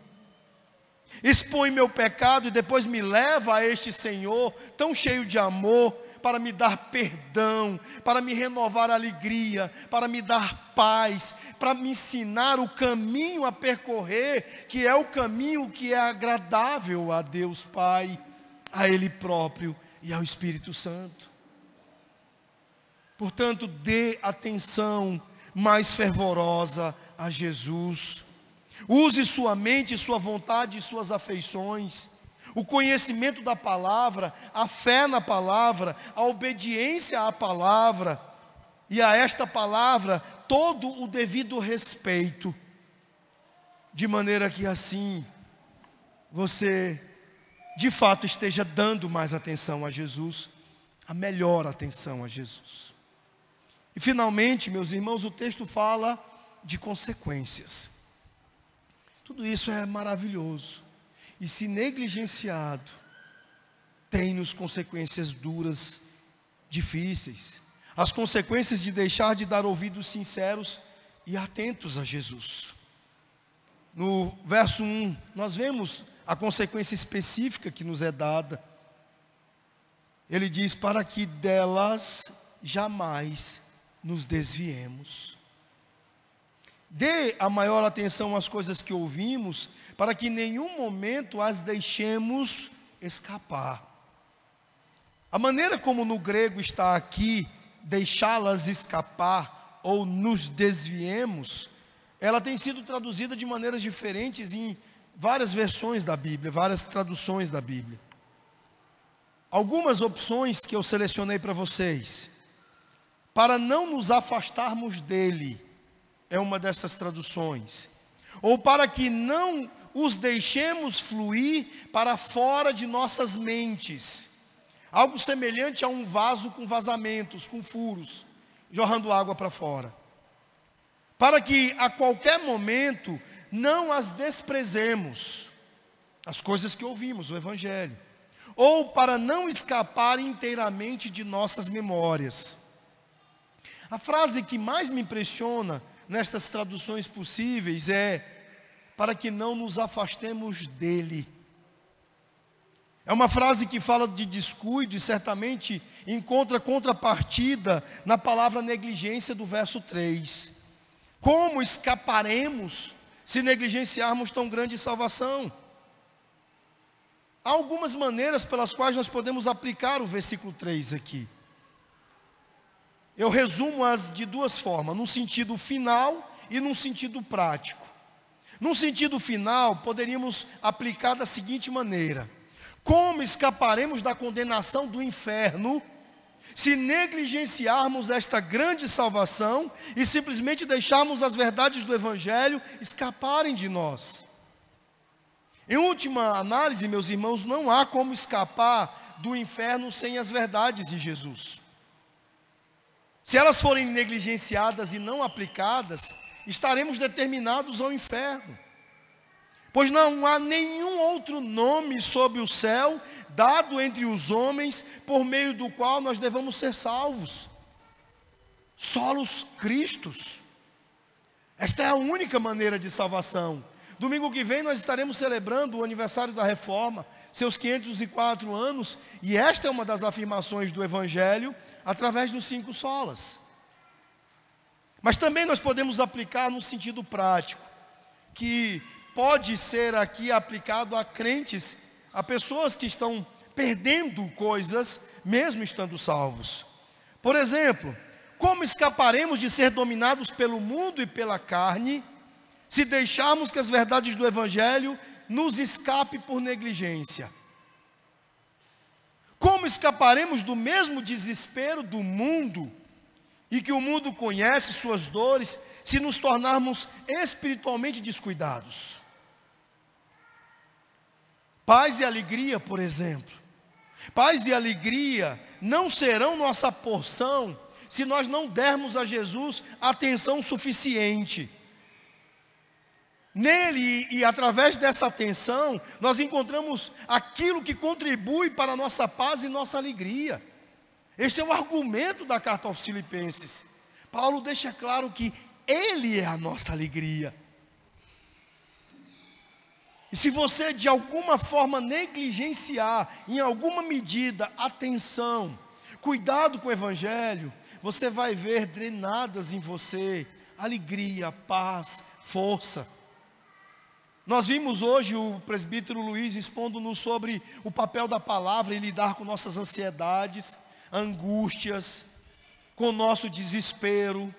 Expõe meu pecado e depois me leva a este Senhor, tão cheio de amor, para me dar perdão, para me renovar a alegria, para me dar paz, para me ensinar o caminho a percorrer, que é o caminho que é agradável a Deus Pai, a Ele próprio e ao Espírito Santo. Portanto, dê atenção mais fervorosa a Jesus. Use sua mente, sua vontade e suas afeições o conhecimento da palavra, a fé na palavra, a obediência à palavra e a esta palavra todo o devido respeito, de maneira que assim você de fato esteja dando mais atenção a Jesus, a melhor atenção a Jesus. E finalmente, meus irmãos, o texto fala de consequências. Tudo isso é maravilhoso e, se negligenciado, tem-nos consequências duras, difíceis. as consequências de deixar de dar ouvidos sinceros e atentos a Jesus. No verso 1, nós vemos a consequência específica que nos é dada. Ele diz: para que delas jamais nos desviemos. Dê a maior atenção às coisas que ouvimos, para que em nenhum momento as deixemos escapar. A maneira como no grego está aqui, deixá-las escapar ou nos desviemos, ela tem sido traduzida de maneiras diferentes em várias versões da Bíblia, várias traduções da Bíblia. Algumas opções que eu selecionei para vocês, para não nos afastarmos dele, é uma dessas traduções. Ou para que não os deixemos fluir para fora de nossas mentes. Algo semelhante a um vaso com vazamentos, com furos, jorrando água para fora. Para que a qualquer momento não as desprezemos, as coisas que ouvimos, o Evangelho. Ou para não escapar inteiramente de nossas memórias. A frase que mais me impressiona nestas traduções possíveis é para que não nos afastemos dele. É uma frase que fala de descuido e certamente encontra contrapartida na palavra negligência do verso 3. Como escaparemos se negligenciarmos tão grande salvação? Há algumas maneiras pelas quais nós podemos aplicar o versículo 3 aqui. Eu resumo-as de duas formas, num sentido final e num sentido prático. Num sentido final, poderíamos aplicar da seguinte maneira: Como escaparemos da condenação do inferno se negligenciarmos esta grande salvação e simplesmente deixarmos as verdades do Evangelho escaparem de nós? Em última análise, meus irmãos, não há como escapar do inferno sem as verdades de Jesus. Se elas forem negligenciadas e não aplicadas, estaremos determinados ao inferno. Pois não há nenhum outro nome sob o céu dado entre os homens por meio do qual nós devamos ser salvos. Solos Cristos. Esta é a única maneira de salvação. Domingo que vem nós estaremos celebrando o aniversário da reforma, seus 504 anos, e esta é uma das afirmações do Evangelho através dos cinco solas. Mas também nós podemos aplicar no sentido prático, que pode ser aqui aplicado a crentes, a pessoas que estão perdendo coisas, mesmo estando salvos. Por exemplo, como escaparemos de ser dominados pelo mundo e pela carne, se deixarmos que as verdades do Evangelho nos escape por negligência? Como escaparemos do mesmo desespero do mundo e que o mundo conhece suas dores se nos tornarmos espiritualmente descuidados? Paz e alegria, por exemplo. Paz e alegria não serão nossa porção se nós não dermos a Jesus atenção suficiente. Nele e através dessa atenção, nós encontramos aquilo que contribui para a nossa paz e nossa alegria. Este é o argumento da carta aos Filipenses. Paulo deixa claro que Ele é a nossa alegria. E se você de alguma forma negligenciar, em alguma medida, atenção, cuidado com o Evangelho, você vai ver drenadas em você alegria, paz, força. Nós vimos hoje o presbítero Luiz expondo-nos sobre o papel da palavra em lidar com nossas ansiedades, angústias, com o nosso desespero.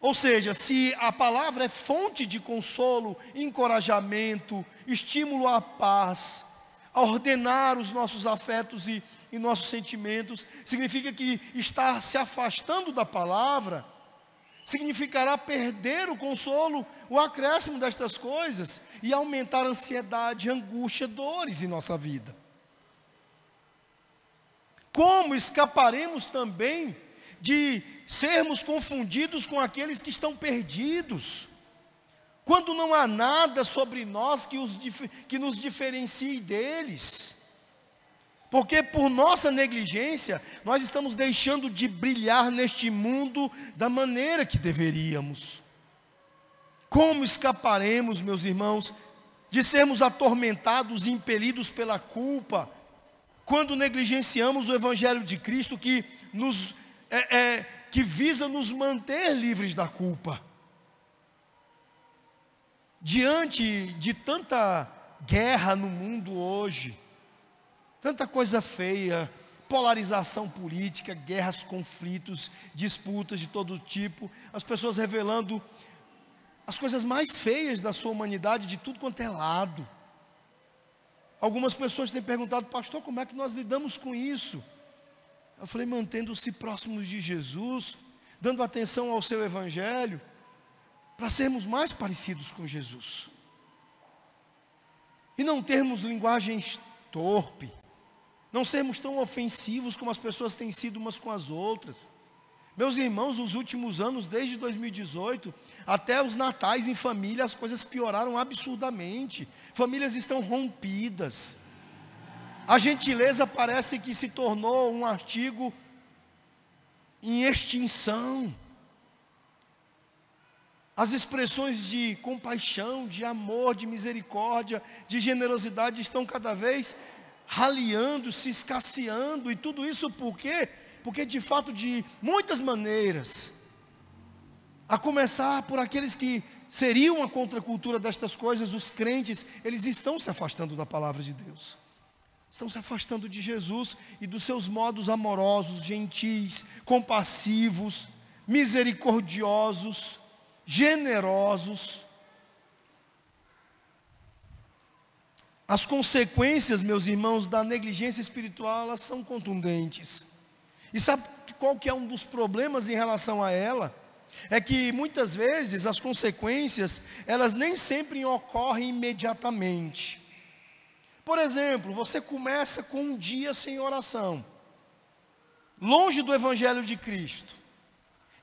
Ou seja, se a palavra é fonte de consolo, encorajamento, estímulo à paz, a ordenar os nossos afetos e, e nossos sentimentos, significa que estar se afastando da palavra significará perder o consolo, o acréscimo destas coisas e aumentar a ansiedade, angústia, dores em nossa vida. Como escaparemos também de sermos confundidos com aqueles que estão perdidos, quando não há nada sobre nós que, os, que nos diferencie deles? Porque por nossa negligência, nós estamos deixando de brilhar neste mundo da maneira que deveríamos. Como escaparemos, meus irmãos, de sermos atormentados e impelidos pela culpa, quando negligenciamos o Evangelho de Cristo que, nos, é, é, que visa nos manter livres da culpa? Diante de tanta guerra no mundo hoje, tanta coisa feia, polarização política, guerras, conflitos, disputas de todo tipo, as pessoas revelando as coisas mais feias da sua humanidade de tudo quanto é lado. Algumas pessoas têm perguntado, pastor, como é que nós lidamos com isso? Eu falei, mantendo-se próximos de Jesus, dando atenção ao seu evangelho, para sermos mais parecidos com Jesus. E não termos linguagem torpe, não sermos tão ofensivos como as pessoas têm sido umas com as outras. Meus irmãos, nos últimos anos, desde 2018, até os natais em família, as coisas pioraram absurdamente. Famílias estão rompidas. A gentileza parece que se tornou um artigo em extinção. As expressões de compaixão, de amor, de misericórdia, de generosidade estão cada vez raliando, se escasseando, e tudo isso por quê? Porque de fato, de muitas maneiras, a começar por aqueles que seriam a contracultura destas coisas, os crentes, eles estão se afastando da palavra de Deus. Estão se afastando de Jesus e dos seus modos amorosos, gentis, compassivos, misericordiosos, generosos. As consequências, meus irmãos, da negligência espiritual, elas são contundentes. E sabe qual que é um dos problemas em relação a ela? É que muitas vezes as consequências, elas nem sempre ocorrem imediatamente. Por exemplo, você começa com um dia sem oração, longe do Evangelho de Cristo,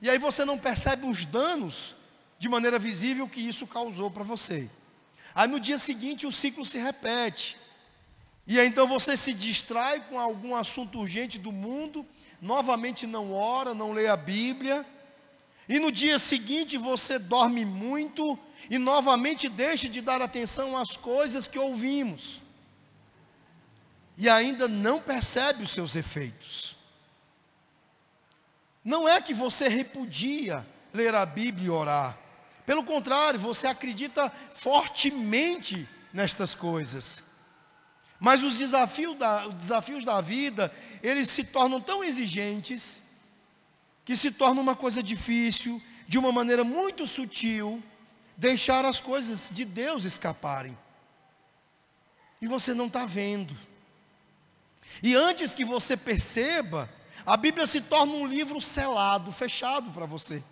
e aí você não percebe os danos de maneira visível que isso causou para você. Aí no dia seguinte o ciclo se repete, e aí então você se distrai com algum assunto urgente do mundo, novamente não ora, não lê a Bíblia, e no dia seguinte você dorme muito e novamente deixa de dar atenção às coisas que ouvimos. E ainda não percebe os seus efeitos. Não é que você repudia ler a Bíblia e orar. Pelo contrário, você acredita fortemente nestas coisas. Mas os desafios da, os desafios da vida, eles se tornam tão exigentes, que se torna uma coisa difícil, de uma maneira muito sutil, deixar as coisas de Deus escaparem. E você não está vendo. E antes que você perceba, a Bíblia se torna um livro selado, fechado para você.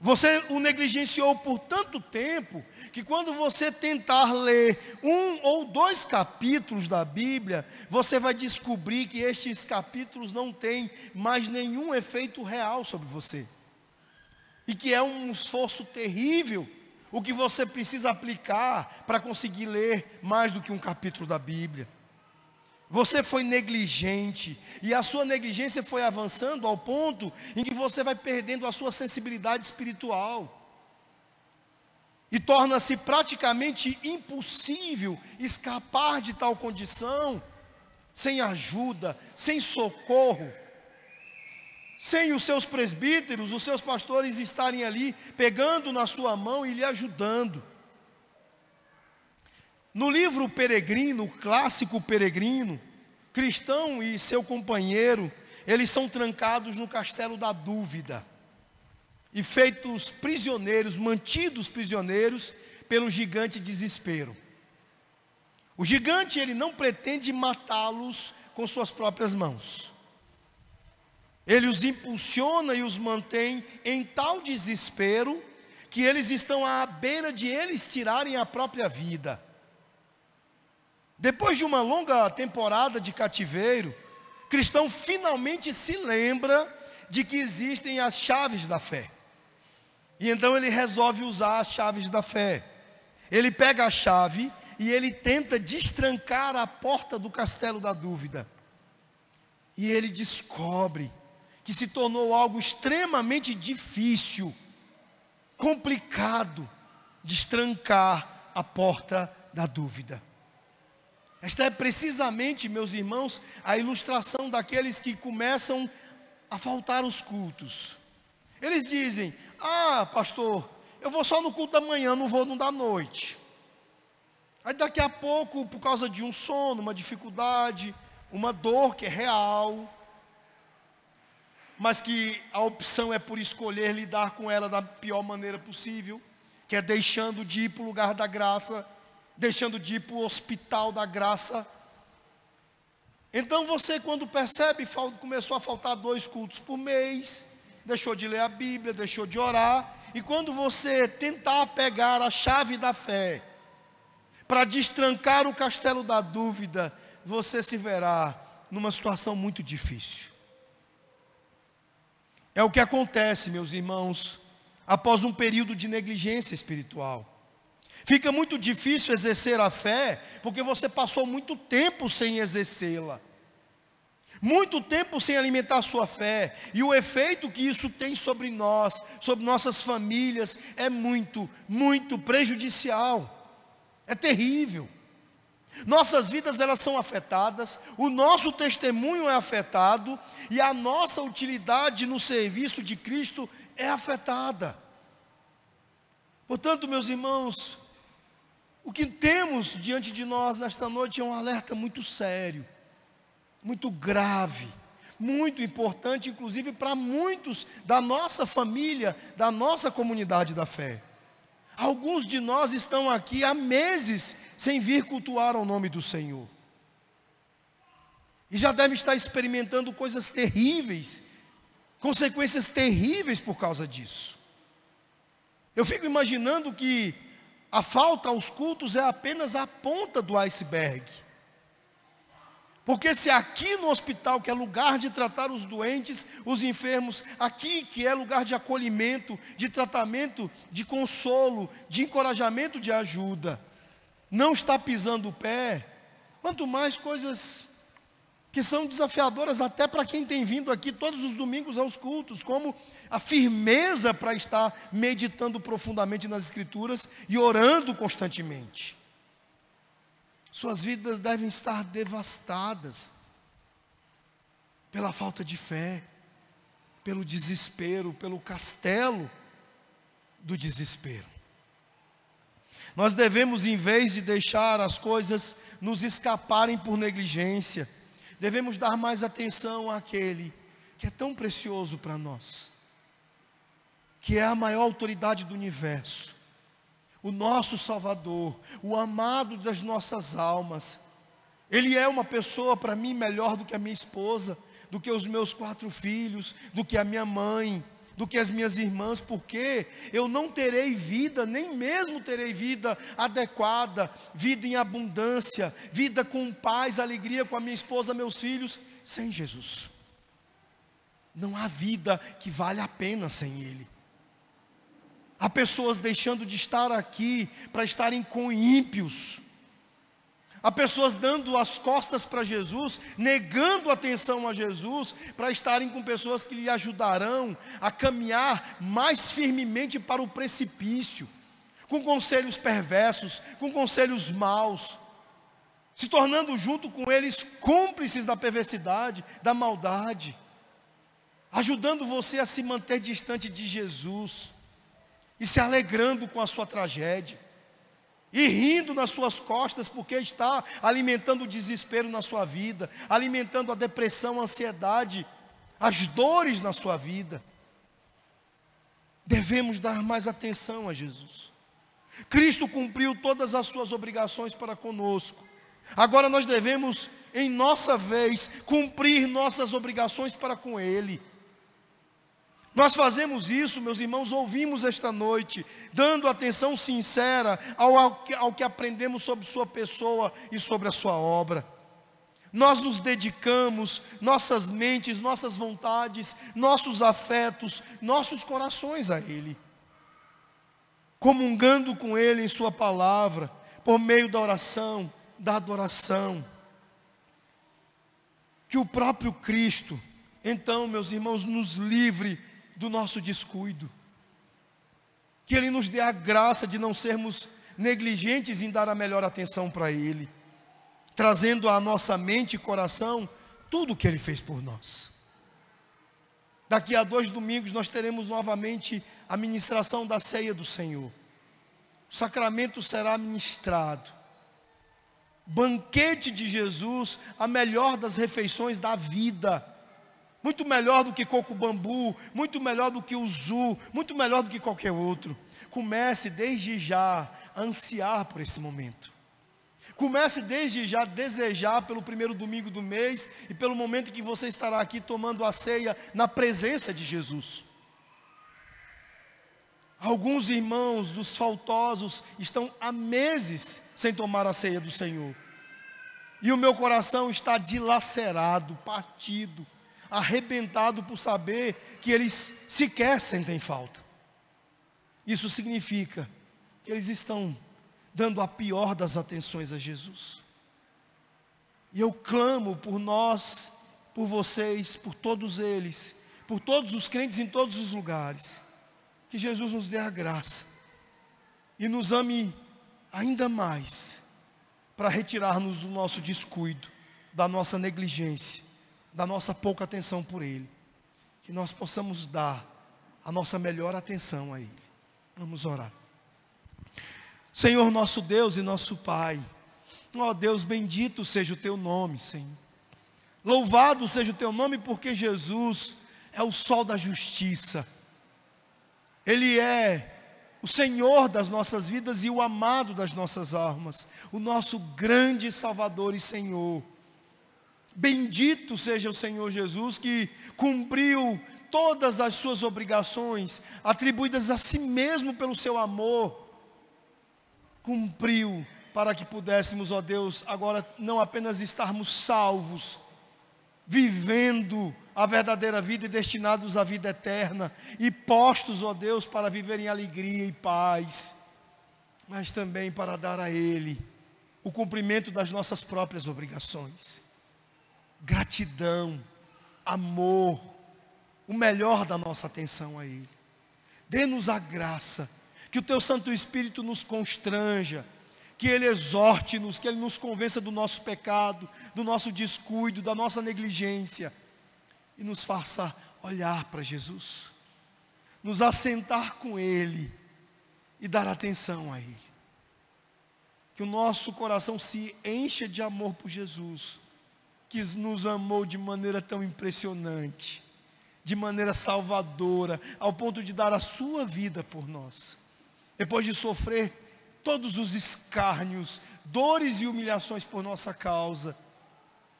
Você o negligenciou por tanto tempo que quando você tentar ler um ou dois capítulos da Bíblia, você vai descobrir que estes capítulos não têm mais nenhum efeito real sobre você. E que é um esforço terrível o que você precisa aplicar para conseguir ler mais do que um capítulo da Bíblia. Você foi negligente, e a sua negligência foi avançando ao ponto em que você vai perdendo a sua sensibilidade espiritual. E torna-se praticamente impossível escapar de tal condição sem ajuda, sem socorro, sem os seus presbíteros, os seus pastores estarem ali pegando na sua mão e lhe ajudando. No livro Peregrino, clássico Peregrino, cristão e seu companheiro, eles são trancados no castelo da dúvida e feitos prisioneiros, mantidos prisioneiros pelo gigante desespero. O gigante ele não pretende matá-los com suas próprias mãos. Ele os impulsiona e os mantém em tal desespero que eles estão à beira de eles tirarem a própria vida. Depois de uma longa temporada de cativeiro, cristão finalmente se lembra de que existem as chaves da fé. E então ele resolve usar as chaves da fé. Ele pega a chave e ele tenta destrancar a porta do castelo da dúvida. E ele descobre que se tornou algo extremamente difícil, complicado, destrancar a porta da dúvida. Esta é precisamente, meus irmãos, a ilustração daqueles que começam a faltar os cultos. Eles dizem: Ah, pastor, eu vou só no culto da manhã, não vou no da noite. Aí daqui a pouco, por causa de um sono, uma dificuldade, uma dor que é real, mas que a opção é por escolher lidar com ela da pior maneira possível, que é deixando de ir para o lugar da graça, deixando de ir para o hospital da graça. Então você, quando percebe, começou a faltar dois cultos por mês, deixou de ler a Bíblia, deixou de orar, e quando você tentar pegar a chave da fé, para destrancar o castelo da dúvida, você se verá numa situação muito difícil. É o que acontece, meus irmãos, após um período de negligência espiritual. Fica muito difícil exercer a fé, porque você passou muito tempo sem exercê-la. Muito tempo sem alimentar sua fé, e o efeito que isso tem sobre nós, sobre nossas famílias, é muito, muito prejudicial. É terrível. Nossas vidas elas são afetadas, o nosso testemunho é afetado e a nossa utilidade no serviço de Cristo é afetada. Portanto, meus irmãos, o que temos diante de nós nesta noite é um alerta muito sério, muito grave, muito importante, inclusive para muitos da nossa família, da nossa comunidade da fé. Alguns de nós estão aqui há meses sem vir cultuar ao nome do Senhor. E já devem estar experimentando coisas terríveis, consequências terríveis por causa disso. Eu fico imaginando que a falta aos cultos é apenas a ponta do iceberg. Porque se aqui no hospital, que é lugar de tratar os doentes, os enfermos, aqui que é lugar de acolhimento, de tratamento, de consolo, de encorajamento, de ajuda, não está pisando o pé, quanto mais coisas que são desafiadoras até para quem tem vindo aqui todos os domingos aos cultos, como a firmeza para estar meditando profundamente nas Escrituras e orando constantemente. Suas vidas devem estar devastadas pela falta de fé, pelo desespero, pelo castelo do desespero. Nós devemos, em vez de deixar as coisas nos escaparem por negligência, devemos dar mais atenção àquele que é tão precioso para nós, que é a maior autoridade do universo, o nosso Salvador, o amado das nossas almas. Ele é uma pessoa para mim melhor do que a minha esposa, do que os meus quatro filhos, do que a minha mãe, do que as minhas irmãs, porque eu não terei vida, nem mesmo terei vida adequada, vida em abundância, vida com paz, alegria com a minha esposa, meus filhos, sem Jesus. Não há vida que vale a pena sem Ele. Há pessoas deixando de estar aqui para estarem com ímpios. Há pessoas dando as costas para Jesus, negando atenção a Jesus, para estarem com pessoas que lhe ajudarão a caminhar mais firmemente para o precipício, com conselhos perversos, com conselhos maus, se tornando junto com eles cúmplices da perversidade, da maldade, ajudando você a se manter distante de Jesus e se alegrando com a sua tragédia, e rindo nas suas costas, porque está alimentando o desespero na sua vida, alimentando a depressão, a ansiedade, as dores na sua vida. Devemos dar mais atenção a Jesus. Cristo cumpriu todas as suas obrigações para conosco. Agora nós devemos, em nossa vez, cumprir nossas obrigações para com Ele. Nós fazemos isso, meus irmãos, ouvimos esta noite, dando atenção sincera ao, ao, ao, que aprendemos sobre Sua pessoa e sobre a Sua obra. Nós nos dedicamos, nossas mentes, nossas vontades, nossos afetos, nossos corações a Ele, comungando com Ele em Sua palavra, por meio da oração, da adoração. Que o próprio Cristo, então, meus irmãos, nos livre do nosso descuido. Que Ele nos dê a graça de não sermos negligentes em dar a melhor atenção para Ele, trazendo à nossa mente e coração tudo o que Ele fez por nós. Daqui a dois domingos nós teremos novamente a ministração da ceia do Senhor. O sacramento será ministrado. Banquete de Jesus, a melhor das refeições da vida. Muito melhor do que coco bambu, muito melhor do que o zu, muito melhor do que qualquer outro. Comece desde já a ansiar por esse momento. Comece desde já a desejar pelo primeiro domingo do mês e pelo momento que você estará aqui tomando a ceia na presença de Jesus. Alguns irmãos dos faltosos estão há meses sem tomar a ceia do Senhor. E o meu coração está dilacerado, partido, arrebentado por saber que eles sequer sentem falta. Isso significa que eles estão dando a pior das atenções a Jesus. E eu clamo por nós, por vocês, por todos eles, por todos os crentes em todos os lugares que Jesus nos dê a graça e nos ame ainda mais para retirar-nos do nosso descuido, da nossa negligência, da nossa pouca atenção por Ele. Que nós possamos dar a nossa melhor atenção a Ele. Vamos orar. Senhor nosso Deus e nosso Pai, ó Deus, bendito seja o Teu nome, Senhor. Louvado seja o Teu nome, porque Jesus é o sol da justiça ele é o Senhor das nossas vidas e o amado das nossas almas, o nosso grande Salvador e Senhor. Bendito seja o Senhor Jesus que cumpriu todas as suas obrigações, atribuídas a si mesmo pelo seu amor, cumpriu para que pudéssemos, ó Deus, agora não apenas estarmos salvos, vivendo a verdadeira vida e destinados à vida eterna, e postos, ó Deus, para viver em alegria e paz, mas também para dar a Ele o cumprimento das nossas próprias obrigações. Gratidão, amor, o melhor da nossa atenção a Ele. Dê-nos a graça, que o Teu Santo Espírito nos constranja, que Ele exorte-nos, que Ele nos convença do nosso pecado, do nosso descuido, da nossa negligência e nos faça olhar para Jesus, nos assentar com Ele e dar atenção a Ele. Que o nosso coração se encha de amor por Jesus, que nos amou de maneira tão impressionante, de maneira salvadora, ao ponto de dar a sua vida por nós. Depois de sofrer todos os escárnios, dores e humilhações por nossa causa,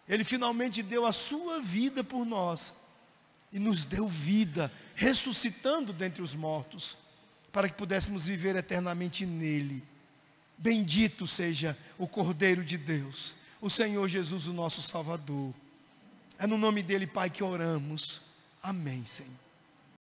ele finalmente deu a sua vida por nós e nos deu vida, ressuscitando dentre os mortos, para que pudéssemos viver eternamente nele. Bendito seja o Cordeiro de Deus, o Senhor Jesus, o nosso Salvador. É no nome dele, Pai, que oramos. Amém, Senhor.